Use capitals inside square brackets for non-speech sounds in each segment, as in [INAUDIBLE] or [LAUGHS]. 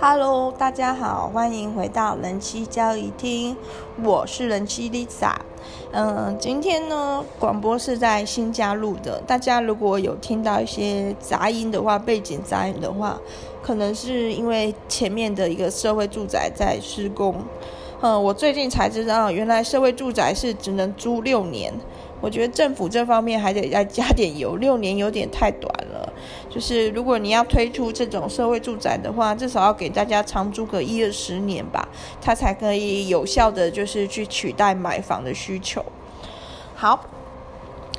Hello，大家好，欢迎回到人妻交易厅，我是人妻 Lisa。嗯，今天呢，广播是在新加入的，大家如果有听到一些杂音的话，背景杂音的话，可能是因为前面的一个社会住宅在施工。嗯，我最近才知道，原来社会住宅是只能租六年。我觉得政府这方面还得再加点油，六年有点太短了。就是如果你要推出这种社会住宅的话，至少要给大家长租个一二十年吧，它才可以有效的就是去取代买房的需求。好，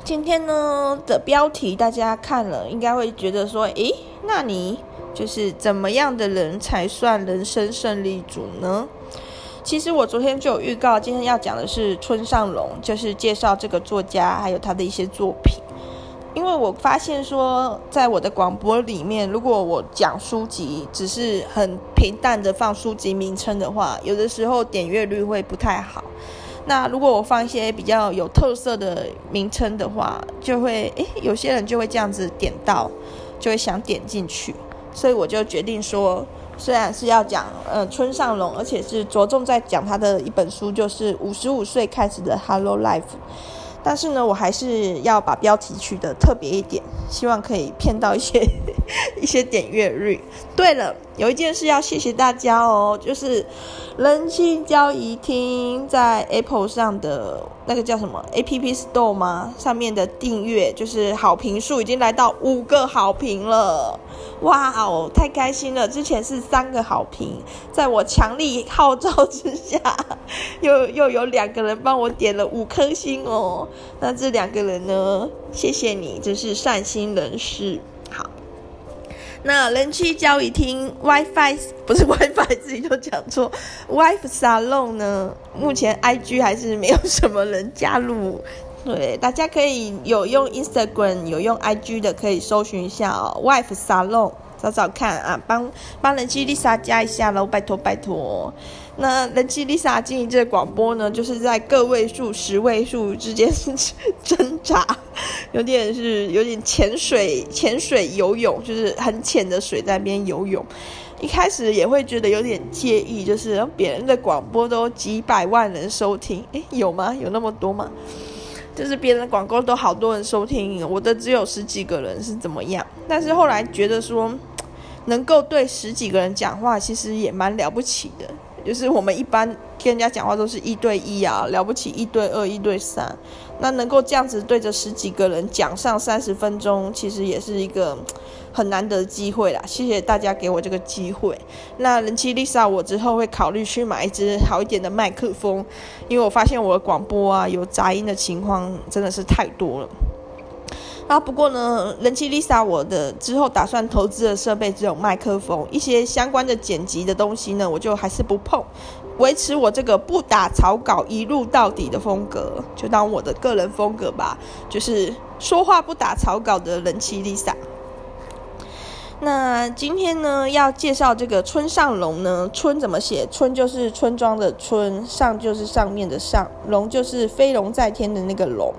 今天呢的标题大家看了应该会觉得说，诶，那你就是怎么样的人才算人生胜利组呢？其实我昨天就有预告，今天要讲的是村上隆，就是介绍这个作家还有他的一些作品。因为我发现说，在我的广播里面，如果我讲书籍只是很平淡的放书籍名称的话，有的时候点阅率会不太好。那如果我放一些比较有特色的名称的话，就会诶，有些人就会这样子点到，就会想点进去。所以我就决定说。虽然是要讲呃村上隆，而且是着重在讲他的一本书，就是五十五岁开始的 Hello Life，但是呢，我还是要把标题取得特别一点，希望可以骗到一些 [LAUGHS] 一些点阅率。对了，有一件事要谢谢大家哦，就是人气交易厅在 Apple 上的。那个叫什么 App Store 吗？上面的订阅就是好评数已经来到五个好评了，哇哦，太开心了！之前是三个好评，在我强力号召之下，[LAUGHS] 又又有两个人帮我点了五颗星哦。那这两个人呢？谢谢你，真是善心人士。那人气交易厅 WiFi 不是 [LAUGHS] WiFi，自己都讲错。Wife Salon 呢，目前 IG 还是没有什么人加入。对，大家可以有用 Instagram 有用 IG 的，可以搜寻一下哦。Wife Salon 找找看啊，帮帮人气 Lisa 加一下喽，拜托拜托。那人气 Lisa 经营这广播呢，就是在个位数、十位数之间挣扎，有点是有点潜水、潜水游泳，就是很浅的水在那边游泳。一开始也会觉得有点介意，就是别人的广播都几百万人收听，[LAUGHS] 诶，有吗？有那么多吗？就是别人的广播都好多人收听，我的只有十几个人，是怎么样？但是后来觉得说，能够对十几个人讲话，其实也蛮了不起的。就是我们一般跟人家讲话都是一对一啊，了不起一对二、一对三，那能够这样子对着十几个人讲上三十分钟，其实也是一个很难得的机会啦。谢谢大家给我这个机会。那人妻 Lisa，我之后会考虑去买一支好一点的麦克风，因为我发现我的广播啊有杂音的情况真的是太多了。不过呢，人气 Lisa，我的之后打算投资的设备只有麦克风，一些相关的剪辑的东西呢，我就还是不碰，维持我这个不打草稿一路到底的风格，就当我的个人风格吧，就是说话不打草稿的人气 Lisa。那今天呢，要介绍这个村上龙呢，村怎么写？村就是村庄的村，上就是上面的上，龙就是飞龙在天的那个龙。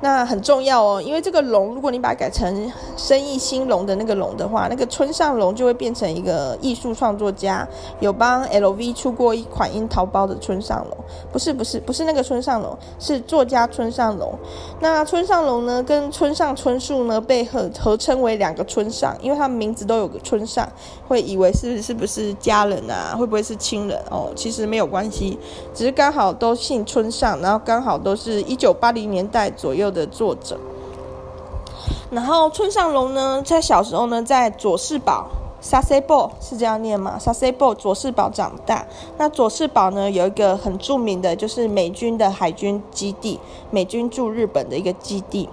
那很重要哦，因为这个龙，如果你把它改成生意兴隆的那个龙的话，那个村上龙就会变成一个艺术创作家，有帮 LV 出过一款樱桃包的村上龙，不是不是不是那个村上龙，是作家村上龙。那村上龙呢，跟村上春树呢被合合称为两个村上，因为他们名字都有个村上，会以为是是不是家人啊，会不会是亲人哦？其实没有关系，只是刚好都姓村上，然后刚好都是一九八零年代左右的作者，然后村上龙呢，在小时候呢，在佐世保佐世保是这样念吗？佐世保佐世保长大。那佐世保呢，有一个很著名的，就是美军的海军基地，美军驻日本的一个基地。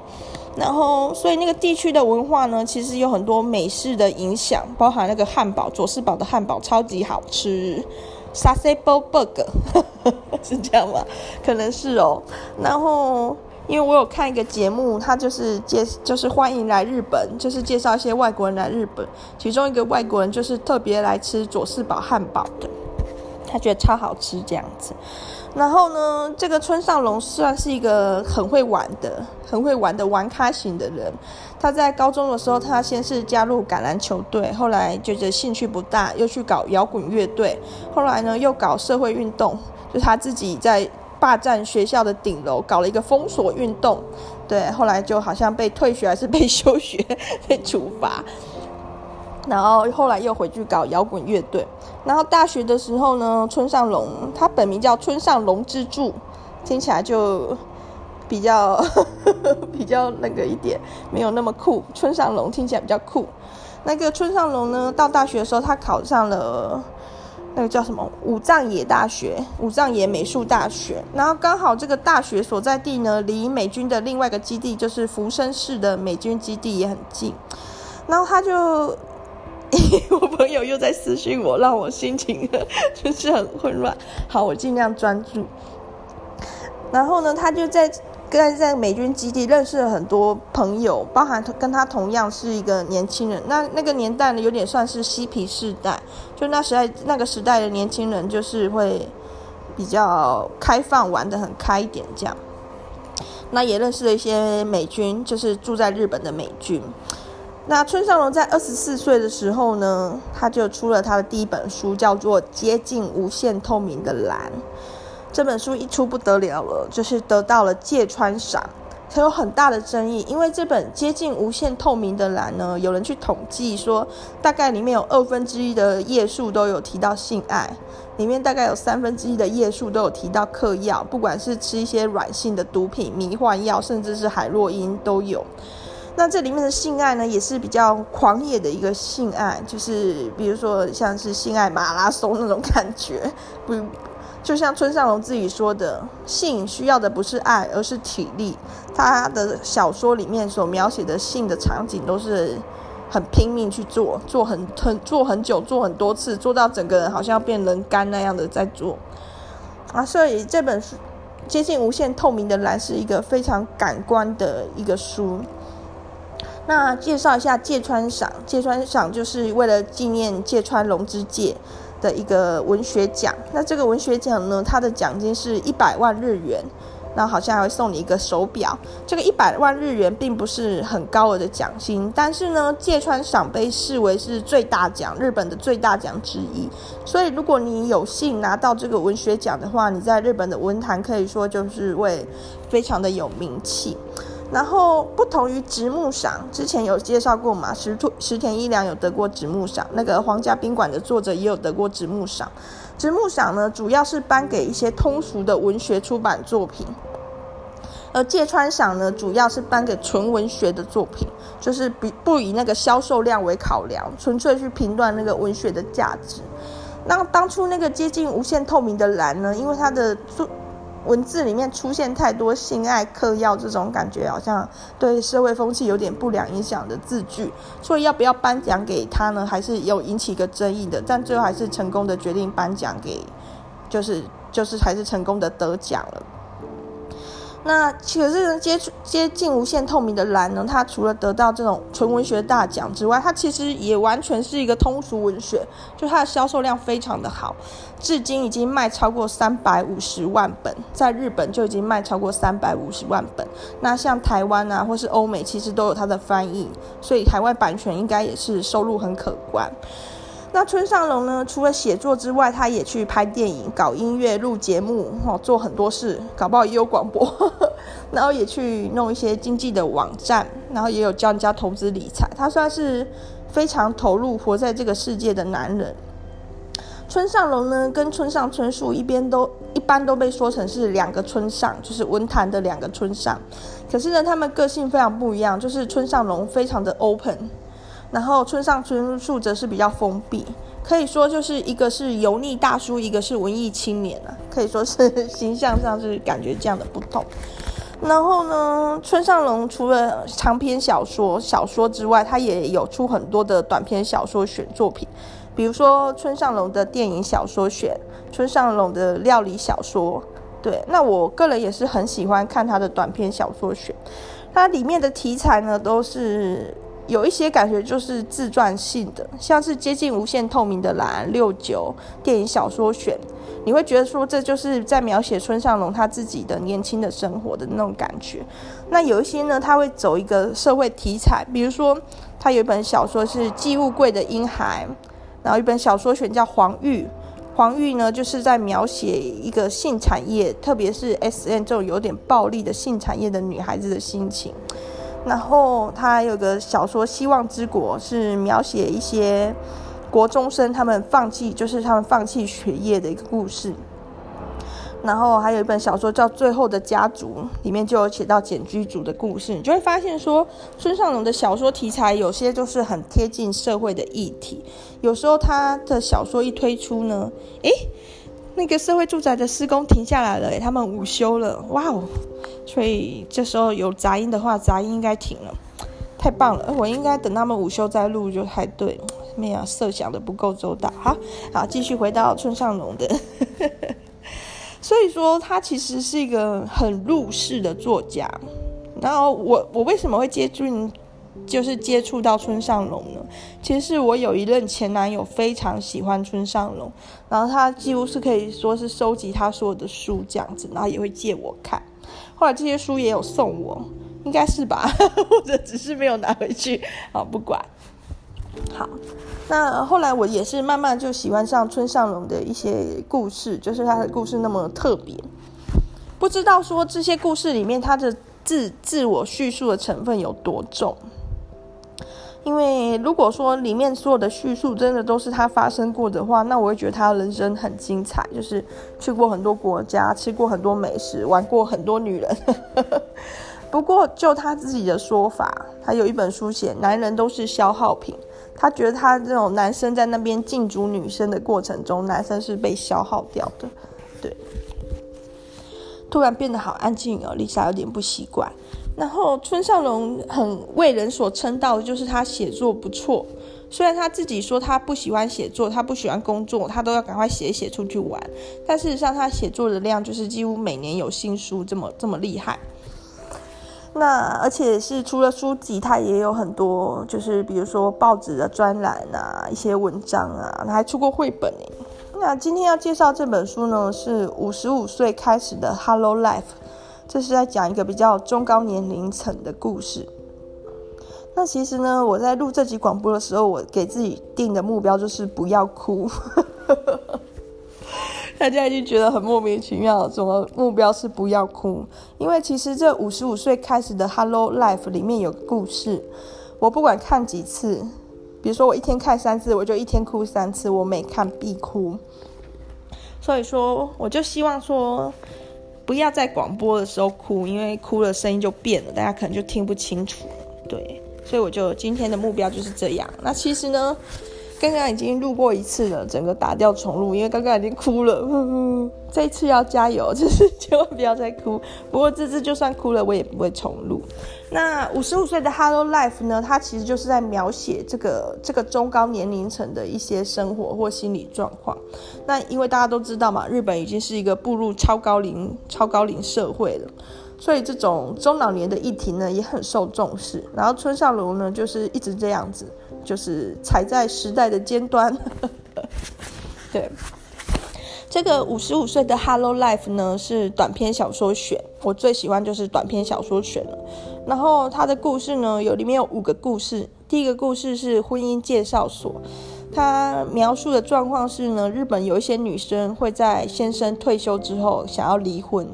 然后，所以那个地区的文化呢，其实有很多美式的影响，包含那个汉堡，佐世保的汉堡超级好吃，佐世保 burger 是这样吗？可能是哦。然后。因为我有看一个节目，他就是介就是欢迎来日本，就是介绍一些外国人来日本。其中一个外国人就是特别来吃佐世保汉堡的，他觉得超好吃这样子。然后呢，这个村上隆算是一个很会玩的、很会玩的玩咖型的人。他在高中的时候，他先是加入橄榄球队，后来觉得兴趣不大，又去搞摇滚乐队。后来呢，又搞社会运动，就他自己在霸占学校的顶楼，搞了一个封锁运动。对，后来就好像被退学还是被休学、[LAUGHS] 被处罚。然后后来又回去搞摇滚乐队。然后大学的时候呢，村上龙他本名叫村上龙之助，听起来就比较 [LAUGHS] 比较那个一点，没有那么酷。村上龙听起来比较酷。那个村上龙呢，到大学的时候，他考上了那个叫什么武藏野大学，武藏野美术大学。然后刚好这个大学所在地呢，离美军的另外一个基地，就是福生市的美军基地也很近。然后他就。[LAUGHS] 我朋友又在私信我，让我心情就是很混乱。好，我尽量专注。然后呢，他就在跟在美军基地认识了很多朋友，包含跟他同样是一个年轻人。那那个年代呢，有点算是嬉皮士代，就那时代那个时代的年轻人就是会比较开放，玩得很开一点这样。那也认识了一些美军，就是住在日本的美军。那村上隆在二十四岁的时候呢，他就出了他的第一本书，叫做《接近无限透明的蓝》。这本书一出不得了了，就是得到了芥川赏，它有很大的争议，因为这本《接近无限透明的蓝》呢，有人去统计说，大概里面有二分之一的页数都有提到性爱，里面大概有三分之一的页数都有提到嗑药，不管是吃一些软性的毒品、迷幻药，甚至是海洛因都有。那这里面的性爱呢，也是比较狂野的一个性爱，就是比如说像是性爱马拉松那种感觉，不，就像村上隆自己说的，性需要的不是爱，而是体力。他的小说里面所描写的性的场景，都是很拼命去做，做很很做很久，做很多次，做到整个人好像要变人干那样的在做。啊，所以这本书接近无限透明的蓝是一个非常感官的一个书。那介绍一下芥川赏，芥川赏就是为了纪念芥川龙之介的一个文学奖。那这个文学奖呢，它的奖金是一百万日元，那好像还会送你一个手表。这个一百万日元并不是很高额的奖金，但是呢，芥川赏被视为是最大奖，日本的最大奖之一。所以，如果你有幸拿到这个文学奖的话，你在日本的文坛可以说就是会非常的有名气。然后不同于直木赏，之前有介绍过嘛？石兔石田一良有得过直木赏，那个皇家宾馆的作者也有得过直木赏。直木赏呢，主要是颁给一些通俗的文学出版作品，而芥川赏呢，主要是颁给纯文学的作品，就是不不以那个销售量为考量，纯粹去评断那个文学的价值。那当初那个接近无限透明的蓝呢，因为它的作文字里面出现太多性爱、嗑药这种感觉，好像对社会风气有点不良影响的字句，所以要不要颁奖给他呢？还是有引起一个争议的，但最后还是成功的决定颁奖给，就是就是还是成功的得奖了。那可是接触接近无限透明的蓝呢？它除了得到这种纯文学大奖之外，它其实也完全是一个通俗文学，就它的销售量非常的好，至今已经卖超过三百五十万本，在日本就已经卖超过三百五十万本。那像台湾啊，或是欧美，其实都有它的翻译，所以台湾版权应该也是收入很可观。那村上隆呢？除了写作之外，他也去拍电影、搞音乐、录节目，哦，做很多事，搞不好也有广播呵呵，[LAUGHS] 然后也去弄一些经济的网站，然后也有教人家投资理财。他算是非常投入活在这个世界的男人。村上隆呢，跟村上春树一边都一般都被说成是两个村上，就是文坛的两个村上。可是呢，他们个性非常不一样，就是村上隆非常的 open。然后村上春树则是比较封闭，可以说就是一个是油腻大叔，一个是文艺青年啊，可以说是形象上是感觉这样的不同。然后呢，村上隆除了长篇小说小说之外，他也有出很多的短篇小说选作品，比如说村上隆的电影小说选，村上隆的料理小说。对，那我个人也是很喜欢看他的短篇小说选，它里面的题材呢都是。有一些感觉就是自传性的，像是接近无限透明的蓝六九电影小说选，你会觉得说这就是在描写村上隆他自己的年轻的生活的那种感觉。那有一些呢，他会走一个社会题材，比如说他有一本小说是《寄物柜的婴孩》，然后一本小说选叫《黄玉》，黄玉呢就是在描写一个性产业，特别是 S N 这种有点暴力的性产业的女孩子的心情。然后他还有个小说《希望之国》，是描写一些。国中生他们放弃，就是他们放弃学业的一个故事。然后还有一本小说叫《最后的家族》，里面就有写到简居族的故事。你就会发现说，村上隆的小说题材有些就是很贴近社会的议题。有时候他的小说一推出呢，诶，那个社会住宅的施工停下来了，他们午休了，哇哦！所以这时候有杂音的话，杂音应该停了，太棒了！我应该等他们午休再录就太对。没有设想的不够周到，好好继续回到村上隆的，[LAUGHS] 所以说他其实是一个很入世的作家。然后我我为什么会接触，就是接触到村上隆呢？其实是我有一任前男友非常喜欢村上隆，然后他几乎是可以说是收集他所有的书这样子，然后也会借我看。后来这些书也有送我，应该是吧，[LAUGHS] 或者只是没有拿回去，好不管。好，那后来我也是慢慢就喜欢上村上隆的一些故事，就是他的故事那么特别。不知道说这些故事里面他的自自我叙述的成分有多重，因为如果说里面所有的叙述真的都是他发生过的话，那我会觉得他人生很精彩，就是去过很多国家，吃过很多美食，玩过很多女人。[LAUGHS] 不过就他自己的说法，他有一本书写，男人都是消耗品。他觉得他这种男生在那边禁足女生的过程中，男生是被消耗掉的。对，突然变得好安静哦，Lisa 有点不习惯。然后村上隆很为人所称道的就是他写作不错，虽然他自己说他不喜欢写作，他不喜欢工作，他都要赶快写写出去玩。但事实上，他写作的量就是几乎每年有新书这么这么厉害。那而且是除了书籍，他也有很多，就是比如说报纸的专栏啊，一些文章啊，还出过绘本。那今天要介绍这本书呢，是五十五岁开始的 Hello Life，这是在讲一个比较中高年龄层的故事。那其实呢，我在录这集广播的时候，我给自己定的目标就是不要哭。[LAUGHS] 大家已经觉得很莫名其妙，什么目标是不要哭？因为其实这五十五岁开始的《Hello Life》里面有故事，我不管看几次，比如说我一天看三次，我就一天哭三次，我每看必哭。所以说，我就希望说，不要在广播的时候哭，因为哭了声音就变了，大家可能就听不清楚。对，所以我就今天的目标就是这样。那其实呢？刚刚已经录过一次了，整个打掉重录，因为刚刚已经哭了。呵呵，这一次要加油，就是千万不要再哭。不过这次就算哭了，我也不会重录。那五十五岁的 Hello Life 呢？它其实就是在描写这个这个中高年龄层的一些生活或心理状况。那因为大家都知道嘛，日本已经是一个步入超高龄超高龄社会了，所以这种中老年的议题呢也很受重视。然后村上隆呢就是一直这样子。就是踩在时代的尖端，[LAUGHS] 对。这个五十五岁的 Hello Life 呢，是短篇小说选，我最喜欢就是短篇小说选了。然后他的故事呢，有里面有五个故事。第一个故事是婚姻介绍所，他描述的状况是呢，日本有一些女生会在先生退休之后想要离婚。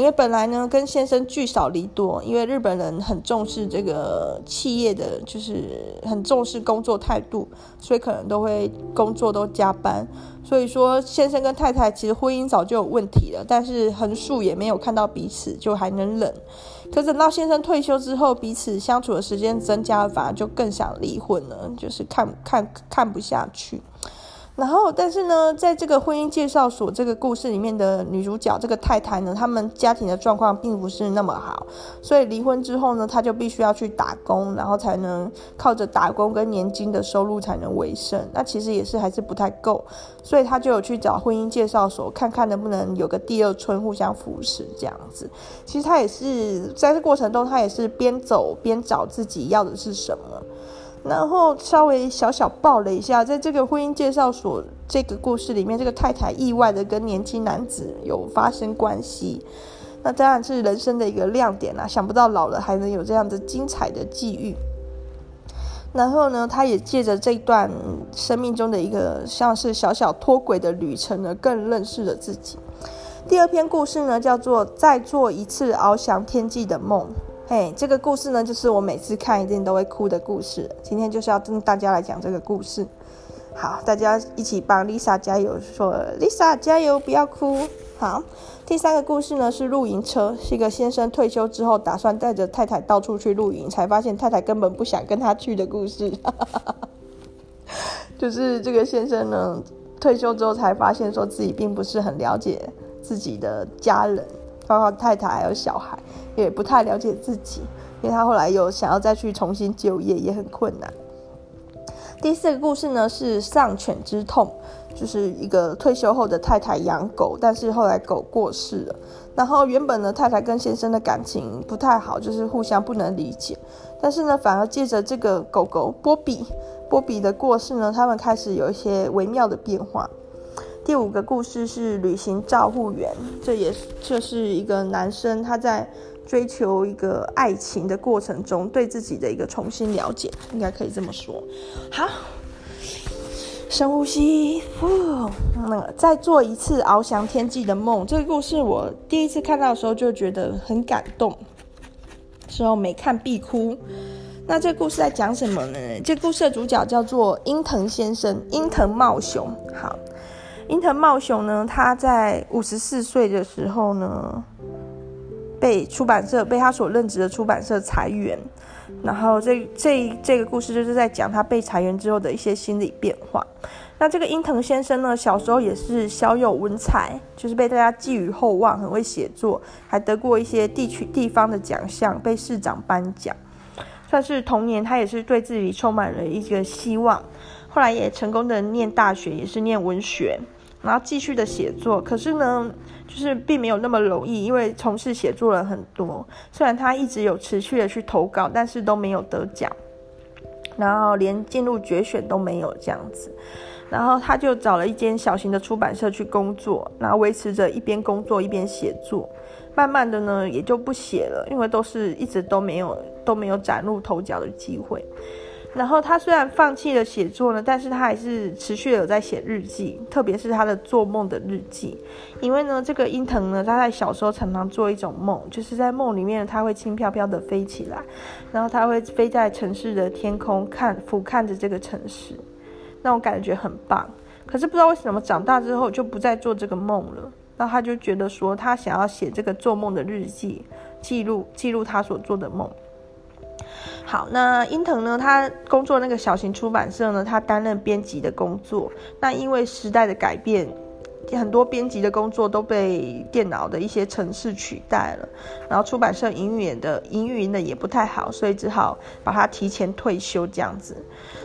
因为本来呢，跟先生聚少离多，因为日本人很重视这个企业的，就是很重视工作态度，所以可能都会工作都加班。所以说，先生跟太太其实婚姻早就有问题了，但是横竖也没有看到彼此，就还能忍。可等到先生退休之后，彼此相处的时间增加，反而就更想离婚了，就是看看看不下去。然后，但是呢，在这个婚姻介绍所这个故事里面的女主角这个太太呢，他们家庭的状况并不是那么好，所以离婚之后呢，她就必须要去打工，然后才能靠着打工跟年金的收入才能维生。那其实也是还是不太够，所以她就有去找婚姻介绍所，看看能不能有个第二春，互相扶持这样子。其实她也是在这过程中，她也是边走边找自己要的是什么。然后稍微小小爆了一下，在这个婚姻介绍所这个故事里面，这个太太意外的跟年轻男子有发生关系，那当然是人生的一个亮点啦。想不到老了还能有这样的精彩的际遇。然后呢，他也借着这段生命中的一个像是小小脱轨的旅程呢，更认识了自己。第二篇故事呢，叫做《再做一次翱翔天际的梦》。嘿，这个故事呢，就是我每次看一定都会哭的故事。今天就是要跟大家来讲这个故事。好，大家一起帮 Lisa 加油，说 Lisa 加油，不要哭。好，第三个故事呢是露营车，是一个先生退休之后打算带着太太到处去露营，才发现太太根本不想跟他去的故事。[LAUGHS] 就是这个先生呢退休之后才发现说自己并不是很了解自己的家人，包括太太还有小孩。也不太了解自己，因为他后来又想要再去重新就业，也很困难。第四个故事呢是丧犬之痛，就是一个退休后的太太养狗，但是后来狗过世了，然后原本呢太太跟先生的感情不太好，就是互相不能理解，但是呢反而借着这个狗狗波比，波比的过世呢，他们开始有一些微妙的变化。第五个故事是旅行照护员，这也是这是一个男生他在。追求一个爱情的过程中，对自己的一个重新了解，应该可以这么说。好，深呼吸，呼，那再做一次翱翔天际的梦。这个故事我第一次看到的时候就觉得很感动，之后每看必哭。那这个故事在讲什么呢？这故事的主角叫做樱藤先生，樱藤茂雄。好，伊藤茂雄呢，他在五十四岁的时候呢。被出版社被他所任职的出版社裁员，然后这这这个故事就是在讲他被裁员之后的一些心理变化。那这个伊藤先生呢，小时候也是小有文采，就是被大家寄予厚望，很会写作，还得过一些地区地方的奖项，被市长颁奖。算是童年，他也是对自己充满了一个希望。后来也成功的念大学，也是念文学，然后继续的写作。可是呢，就是并没有那么容易，因为从事写作人很多。虽然他一直有持续的去投稿，但是都没有得奖，然后连进入决选都没有这样子。然后他就找了一间小型的出版社去工作，然后维持着一边工作一边写作。慢慢的呢，也就不写了，因为都是一直都没有都没有崭露头角的机会。然后他虽然放弃了写作呢，但是他还是持续有在写日记，特别是他的做梦的日记。因为呢，这个樱藤呢，他在小时候常常做一种梦，就是在梦里面他会轻飘飘的飞起来，然后他会飞在城市的天空看俯瞰着这个城市，那种感觉很棒。可是不知道为什么长大之后就不再做这个梦了，然后他就觉得说他想要写这个做梦的日记，记录记录他所做的梦。好，那樱藤呢？他工作那个小型出版社呢，他担任编辑的工作。那因为时代的改变，很多编辑的工作都被电脑的一些程式取代了。然后出版社营运的营运的也不太好，所以只好把他提前退休这样子。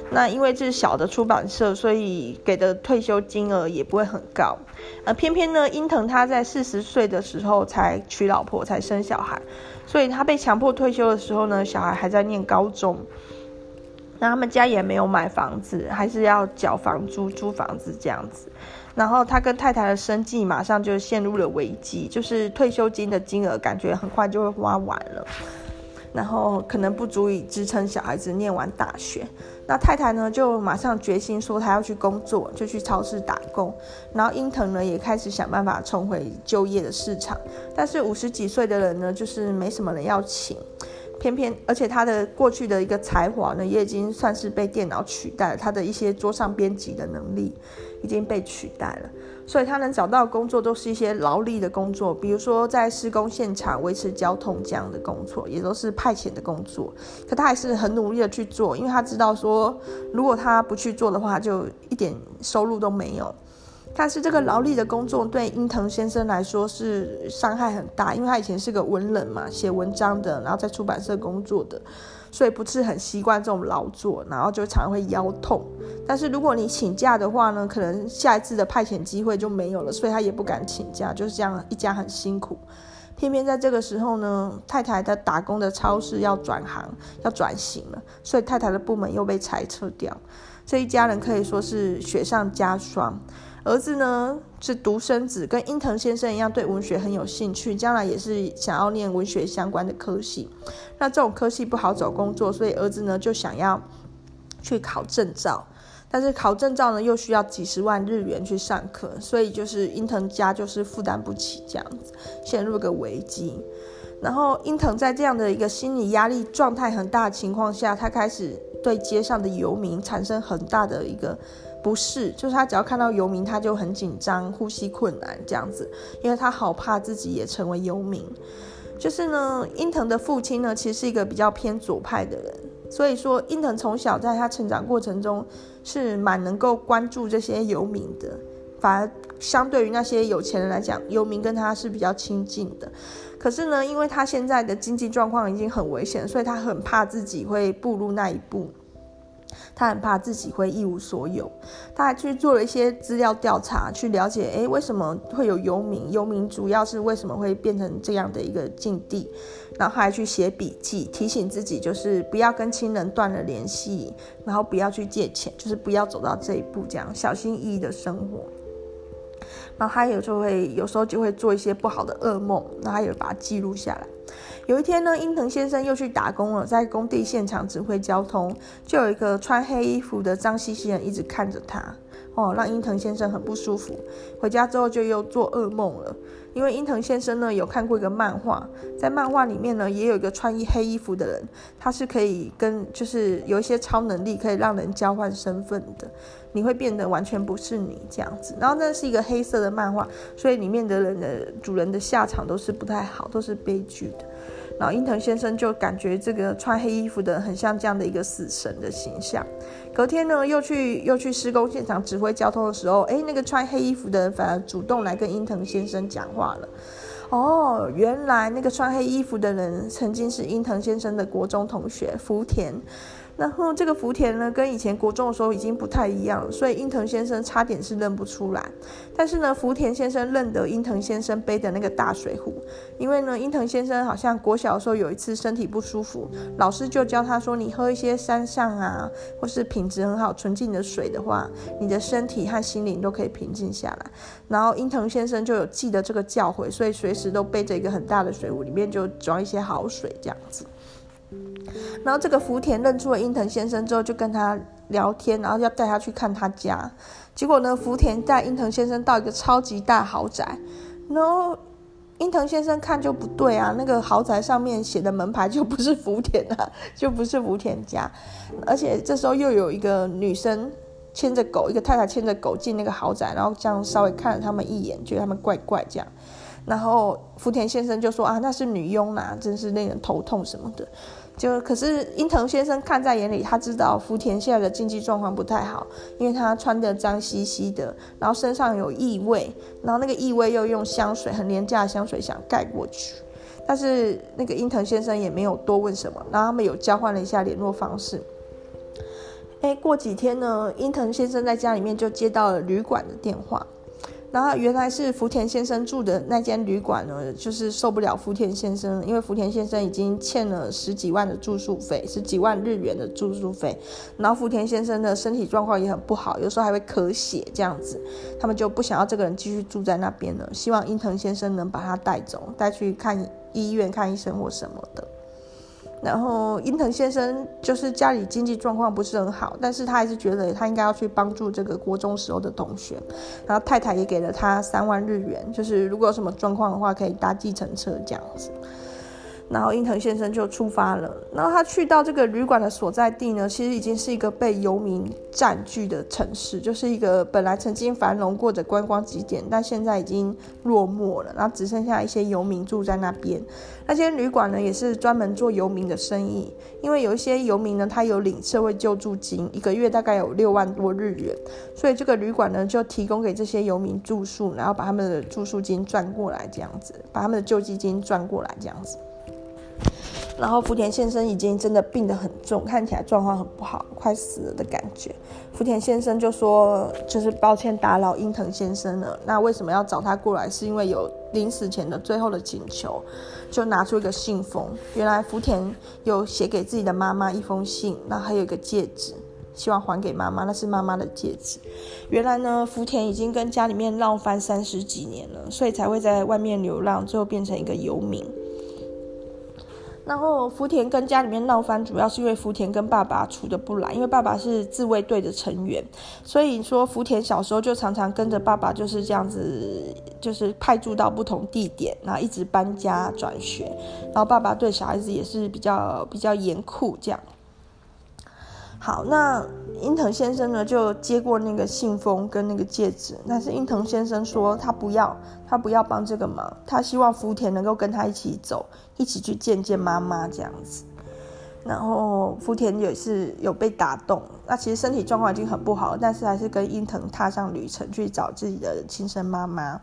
那因为这是小的出版社，所以给的退休金额也不会很高。而偏偏呢，樱藤他在四十岁的时候才娶老婆，才生小孩。所以他被强迫退休的时候呢，小孩还在念高中，那他们家也没有买房子，还是要缴房租、租房子这样子。然后他跟太太的生计马上就陷入了危机，就是退休金的金额感觉很快就会花完了。然后可能不足以支撑小孩子念完大学，那太太呢就马上决心说她要去工作，就去超市打工。然后英藤呢也开始想办法重回就业的市场，但是五十几岁的人呢就是没什么人要请，偏偏而且他的过去的一个才华呢也已经算是被电脑取代了，他的一些桌上编辑的能力已经被取代了。所以他能找到工作都是一些劳力的工作，比如说在施工现场维持交通这样的工作，也都是派遣的工作。可他还是很努力的去做，因为他知道说，如果他不去做的话，就一点收入都没有。但是这个劳力的工作对樱藤先生来说是伤害很大，因为他以前是个文人嘛，写文章的，然后在出版社工作的。所以不是很习惯这种劳作，然后就常会腰痛。但是如果你请假的话呢，可能下一次的派遣机会就没有了，所以他也不敢请假，就是这样一家很辛苦。偏偏在这个时候呢，太太的打工的超市要转行，要转型了，所以太太的部门又被裁撤掉。这一家人可以说是雪上加霜。儿子呢是独生子，跟英藤先生一样，对文学很有兴趣，将来也是想要念文学相关的科系。那这种科系不好找工作，所以儿子呢就想要去考证照。但是考证照呢，又需要几十万日元去上课，所以就是英藤家就是负担不起这样子，陷入个危机。然后英藤在这样的一个心理压力状态很大的情况下，他开始对街上的游民产生很大的一个不是，就是他只要看到游民，他就很紧张，呼吸困难这样子，因为他好怕自己也成为游民。就是呢，英藤的父亲呢，其实是一个比较偏左派的人。所以说，英藤从小在他成长过程中是蛮能够关注这些游民的，反而相对于那些有钱人来讲，游民跟他是比较亲近的。可是呢，因为他现在的经济状况已经很危险，所以他很怕自己会步入那一步。他很怕自己会一无所有，他还去做了一些资料调查，去了解，诶，为什么会有游民？游民主要是为什么会变成这样的一个境地？然后还去写笔记，提醒自己，就是不要跟亲人断了联系，然后不要去借钱，就是不要走到这一步，这样小心翼翼的生活。然后他有时候会，有时候就会做一些不好的噩梦，然后他也把它记录下来。有一天呢，英藤先生又去打工了，在工地现场指挥交通，就有一个穿黑衣服的脏兮兮人一直看着他，哦，让英藤先生很不舒服。回家之后就又做噩梦了，因为英藤先生呢有看过一个漫画，在漫画里面呢也有一个穿一黑衣服的人，他是可以跟就是有一些超能力，可以让人交换身份的，你会变得完全不是你这样子。然后那是一个黑色的漫画，所以里面的人的主人的下场都是不太好，都是悲剧的。然后英藤先生就感觉这个穿黑衣服的很像这样的一个死神的形象。隔天呢，又去又去施工现场指挥交通的时候，哎，那个穿黑衣服的人反而主动来跟英藤先生讲话了。哦，原来那个穿黑衣服的人曾经是英藤先生的国中同学福田。然后这个福田呢，跟以前国中的时候已经不太一样了，所以英藤先生差点是认不出来。但是呢，福田先生认得英藤先生背的那个大水壶，因为呢，英藤先生好像国小的时候有一次身体不舒服，老师就教他说，你喝一些山上啊，或是品质很好、纯净的水的话，你的身体和心灵都可以平静下来。然后英藤先生就有记得这个教诲，所以随时都背着一个很大的水壶，里面就装一些好水这样子。然后这个福田认出了英藤先生之后，就跟他聊天，然后要带他去看他家。结果呢，福田带英藤先生到一个超级大豪宅，然后英藤先生看就不对啊，那个豪宅上面写的门牌就不是福田啊，[LAUGHS] 就不是福田家。而且这时候又有一个女生牵着狗，一个太太牵着狗进那个豪宅，然后这样稍微看了他们一眼，觉得他们怪怪这样。然后福田先生就说啊，那是女佣呐，真是令人头痛什么的。就可是英藤先生看在眼里，他知道福田现在的经济状况不太好，因为他穿得脏兮兮的，然后身上有异味，然后那个异味又用香水很廉价的香水想盖过去。但是那个英藤先生也没有多问什么，然后他们有交换了一下联络方式。哎，过几天呢，英藤先生在家里面就接到了旅馆的电话。然后原来是福田先生住的那间旅馆呢，就是受不了福田先生，因为福田先生已经欠了十几万的住宿费，十几万日元的住宿费。然后福田先生的身体状况也很不好，有时候还会咳血这样子，他们就不想要这个人继续住在那边了，希望英藤先生能把他带走，带去看医院看医生或什么的。然后英藤先生就是家里经济状况不是很好，但是他还是觉得他应该要去帮助这个国中时候的同学。然后太太也给了他三万日元，就是如果有什么状况的话，可以搭计程车这样子。然后伊藤先生就出发了。然后他去到这个旅馆的所在地呢，其实已经是一个被游民占据的城市，就是一个本来曾经繁荣过的观光景点，但现在已经落寞了。然后只剩下一些游民住在那边。那间旅馆呢，也是专门做游民的生意，因为有一些游民呢，他有领社会救助金，一个月大概有六万多日元，所以这个旅馆呢就提供给这些游民住宿，然后把他们的住宿金赚过来，这样子，把他们的救济金赚过来，这样子。然后福田先生已经真的病得很重，看起来状况很不好，快死了的感觉。福田先生就说：“就是抱歉打扰英藤先生了。那为什么要找他过来？是因为有临死前的最后的请求，就拿出一个信封。原来福田有写给自己的妈妈一封信，那还有一个戒指，希望还给妈妈，那是妈妈的戒指。原来呢，福田已经跟家里面闹翻三十几年了，所以才会在外面流浪，最后变成一个游民。然后福田跟家里面闹翻，主要是因为福田跟爸爸处的不来，因为爸爸是自卫队的成员，所以说福田小时候就常常跟着爸爸就是这样子，就是派驻到不同地点，然后一直搬家转学，然后爸爸对小孩子也是比较比较严酷这样。好，那英藤先生呢就接过那个信封跟那个戒指，但是英藤先生说他不要，他不要帮这个忙，他希望福田能够跟他一起走，一起去见见妈妈这样子。然后福田也是有被打动，那其实身体状况已经很不好，但是还是跟英藤踏上旅程去找自己的亲生妈妈。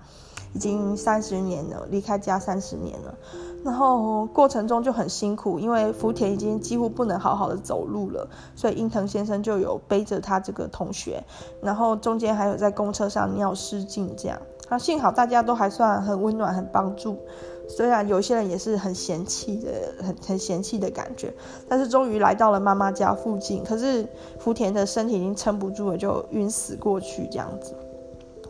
已经三十年了，离开家三十年了，然后过程中就很辛苦，因为福田已经几乎不能好好的走路了，所以英藤先生就有背着他这个同学，然后中间还有在公车上尿失禁这样，啊，幸好大家都还算很温暖，很帮助，虽然有些人也是很嫌弃的，很很嫌弃的感觉，但是终于来到了妈妈家附近，可是福田的身体已经撑不住了，就晕死过去这样子。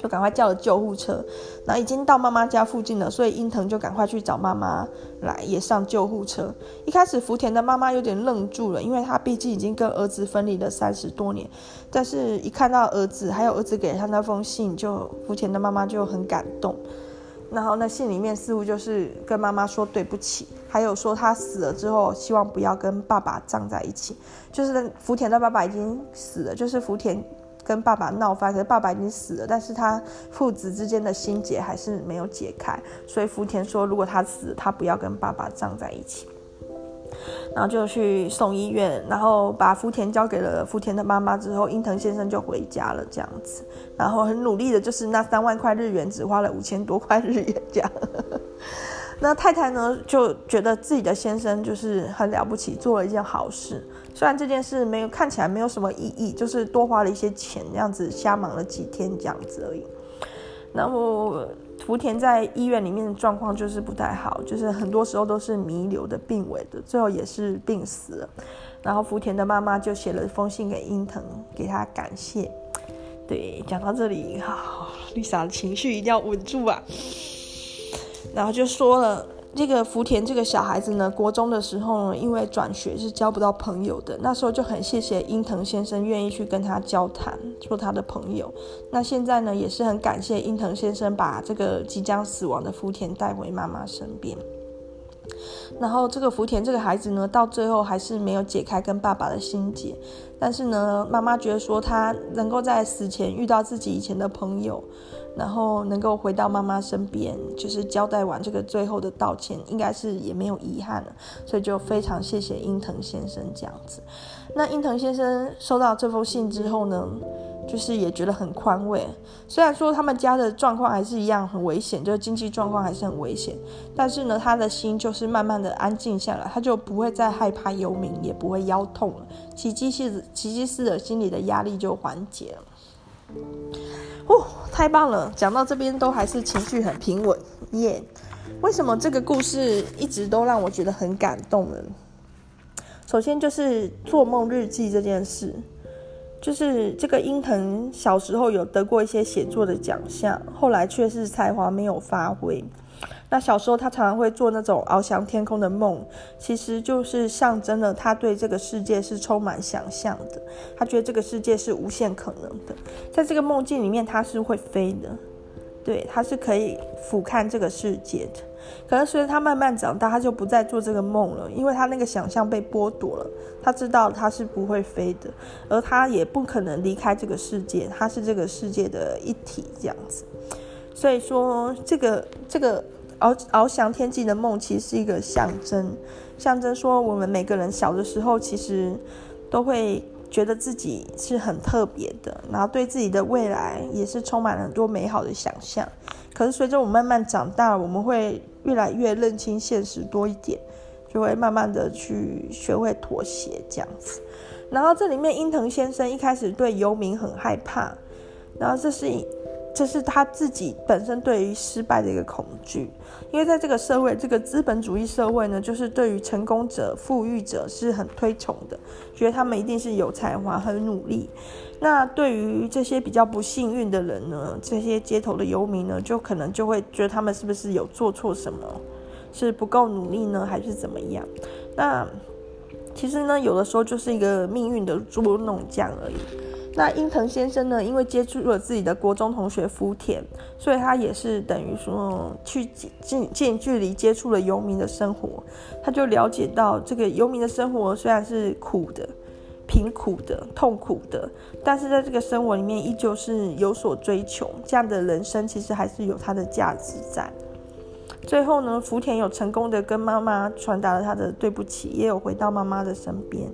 就赶快叫了救护车，那已经到妈妈家附近了，所以英藤就赶快去找妈妈来，也上救护车。一开始福田的妈妈有点愣住了，因为她毕竟已经跟儿子分离了三十多年，但是一看到儿子，还有儿子给他那封信，就福田的妈妈就很感动。然后那信里面似乎就是跟妈妈说对不起，还有说他死了之后希望不要跟爸爸葬在一起，就是福田的爸爸已经死了，就是福田。跟爸爸闹翻，可是爸爸已经死了，但是他父子之间的心结还是没有解开，所以福田说，如果他死，他不要跟爸爸葬在一起，然后就去送医院，然后把福田交给了福田的妈妈之后，英藤先生就回家了，这样子，然后很努力的，就是那三万块日元只花了五千多块日元，这样。[LAUGHS] 那太太呢，就觉得自己的先生就是很了不起，做了一件好事。虽然这件事没有看起来没有什么意义，就是多花了一些钱，这样子瞎忙了几天这样子而已。然后福田在医院里面的状况就是不太好，就是很多时候都是弥留的、病危的，最后也是病死了。然后福田的妈妈就写了一封信给英藤，给他感谢。对，讲到这里，好，Lisa 的情绪一定要稳住啊。然后就说了，这个福田这个小孩子呢，国中的时候呢，因为转学是交不到朋友的，那时候就很谢谢英藤先生愿意去跟他交谈，做他的朋友。那现在呢，也是很感谢英藤先生把这个即将死亡的福田带回妈妈身边。然后这个福田这个孩子呢，到最后还是没有解开跟爸爸的心结，但是呢，妈妈觉得说他能够在死前遇到自己以前的朋友。然后能够回到妈妈身边，就是交代完这个最后的道歉，应该是也没有遗憾了，所以就非常谢谢英藤先生这样子。那英藤先生收到这封信之后呢，就是也觉得很宽慰。虽然说他们家的状况还是一样很危险，就是经济状况还是很危险，但是呢，他的心就是慢慢的安静下来，他就不会再害怕游民，也不会腰痛了，奇迹似奇迹似的心理的压力就缓解了。哦，太棒了！讲到这边都还是情绪很平稳耶。为什么这个故事一直都让我觉得很感动呢？首先就是做梦日记这件事，就是这个英藤小时候有得过一些写作的奖项，后来却是才华没有发挥。那小时候他常常会做那种翱翔天空的梦，其实就是象征了他对这个世界是充满想象的。他觉得这个世界是无限可能的，在这个梦境里面他是会飞的，对，他是可以俯瞰这个世界的。可能随着他慢慢长大，他就不再做这个梦了，因为他那个想象被剥夺了。他知道他是不会飞的，而他也不可能离开这个世界，他是这个世界的一体，这样子。所以说，这个这个。翱翱翔天际的梦其实是一个象征，象征说我们每个人小的时候其实都会觉得自己是很特别的，然后对自己的未来也是充满很多美好的想象。可是随着我慢慢长大，我们会越来越认清现实多一点，就会慢慢的去学会妥协这样子。然后这里面伊藤先生一开始对游民很害怕，然后这是。这是他自己本身对于失败的一个恐惧，因为在这个社会，这个资本主义社会呢，就是对于成功者、富裕者是很推崇的，觉得他们一定是有才华、很努力。那对于这些比较不幸运的人呢，这些街头的游民呢，就可能就会觉得他们是不是有做错什么，是不够努力呢，还是怎么样？那其实呢，有的时候就是一个命运的捉弄这样而已。那英藤先生呢，因为接触了自己的国中同学福田，所以他也是等于说去近近距离接触了游民的生活，他就了解到这个游民的生活虽然是苦的、贫苦的、痛苦的，但是在这个生活里面依旧是有所追求，这样的人生其实还是有它的价值在。最后呢，福田有成功的跟妈妈传达了他的对不起，也有回到妈妈的身边。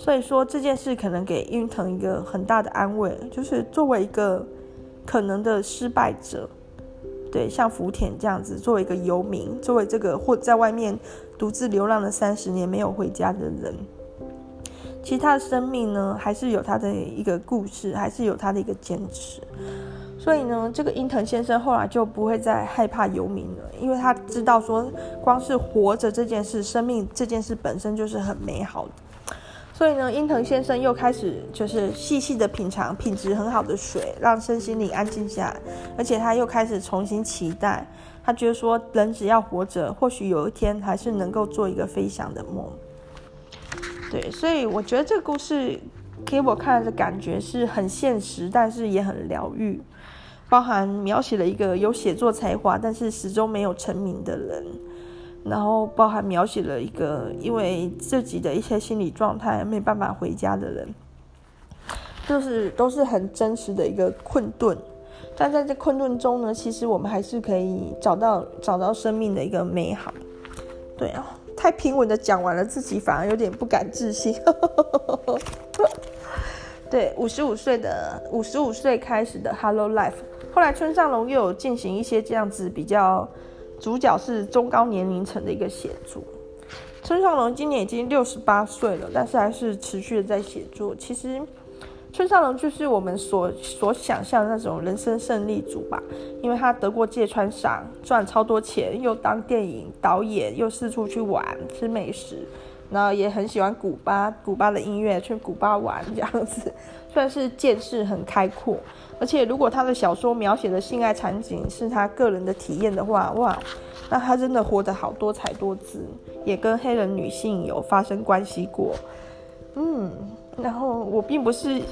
所以说这件事可能给英藤一个很大的安慰，就是作为一个可能的失败者，对，像福田这样子，作为一个游民，作为这个或在外面独自流浪了三十年没有回家的人，其实他的生命呢，还是有他的一个故事，还是有他的一个坚持。所以呢，这个英藤先生后来就不会再害怕游民了，因为他知道说，光是活着这件事，生命这件事本身就是很美好的。所以呢，英藤先生又开始就是细细的品尝品质很好的水，让身心灵安静下来。而且他又开始重新期待，他觉得说，人只要活着，或许有一天还是能够做一个飞翔的梦。对，所以我觉得这个故事给我看的感觉是很现实，但是也很疗愈，包含描写了一个有写作才华，但是始终没有成名的人。然后包含描写了一个因为自己的一些心理状态没办法回家的人，就是都是很真实的一个困顿。但在这困顿中呢，其实我们还是可以找到找到生命的一个美好。对啊，太平稳的讲完了，自己反而有点不敢置信。[LAUGHS] 对，五十五岁的五十五岁开始的 Hello Life，后来村上隆又有进行一些这样子比较。主角是中高年龄层的一个写作。村上隆今年已经六十八岁了，但是还是持续的在写作。其实，村上隆就是我们所所想象那种人生胜利组吧，因为他得过芥川赏，赚超多钱，又当电影导演，又四处去玩吃美食，然后也很喜欢古巴，古巴的音乐，去古巴玩这样子，[LAUGHS] 算是见识很开阔。而且，如果他的小说描写的性爱场景是他个人的体验的话，哇，那他真的活得好多彩多姿，也跟黑人女性有发生关系过。嗯，然后我并不是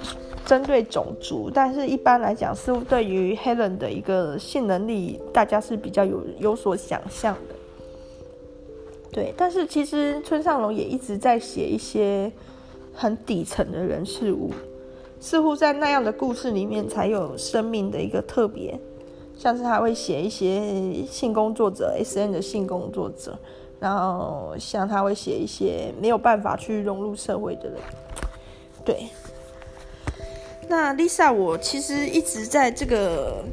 针对种族，但是一般来讲，似乎对于黑人的一个性能力，大家是比较有有所想象的。对，但是其实村上隆也一直在写一些很底层的人事物。似乎在那样的故事里面才有生命的一个特别，像是他会写一些性工作者，S N 的性工作者，然后像他会写一些没有办法去融入社会的人。对，那 Lisa，我其实一直在这个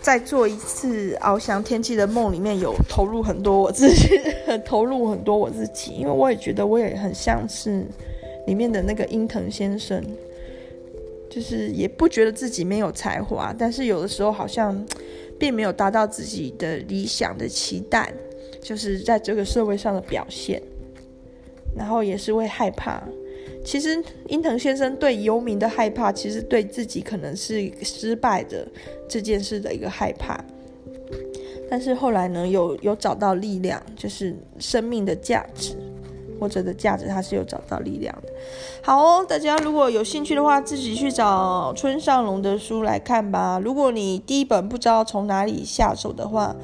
在做一次翱翔天际的梦里面有投入很多我自己，[LAUGHS] 投入很多我自己，因为我也觉得我也很像是里面的那个英藤先生。就是也不觉得自己没有才华，但是有的时候好像 [TSK] 并没有达到自己的理想的期待，就是在这个社会上的表现，然后也是会害怕。其实英藤先生对游民的害怕，其实对自己可能是失败的这件事的一个害怕。但是后来呢，有有找到力量，就是生命的价值。或者的价值，它是有找到力量的。好哦，大家如果有兴趣的话，自己去找村上龙的书来看吧。如果你第一本不知道从哪里下手的话，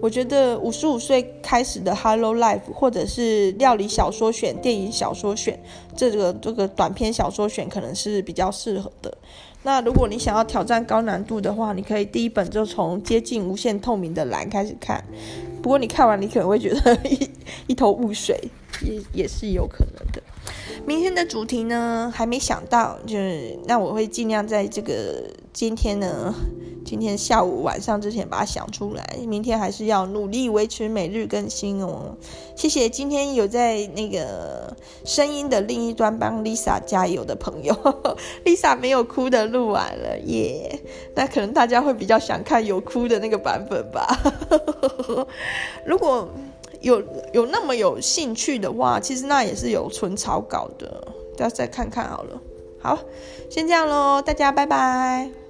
我觉得五十五岁开始的《Hello Life》或者是料理小说选、电影小说选，这个这个短篇小说选可能是比较适合的。那如果你想要挑战高难度的话，你可以第一本就从接近无限透明的蓝开始看。不过你看完，你可能会觉得一一头雾水。也也是有可能的。明天的主题呢，还没想到，就是那我会尽量在这个今天呢，今天下午晚上之前把它想出来，明天还是要努力维持每日更新哦。谢谢今天有在那个声音的另一端帮 Lisa 加油的朋友，Lisa 没有哭的录完了耶。那可能大家会比较想看有哭的那个版本吧。[LAUGHS] 如果有有那么有兴趣的话，其实那也是有存草稿的，大家再看看好了。好，先这样喽，大家拜拜。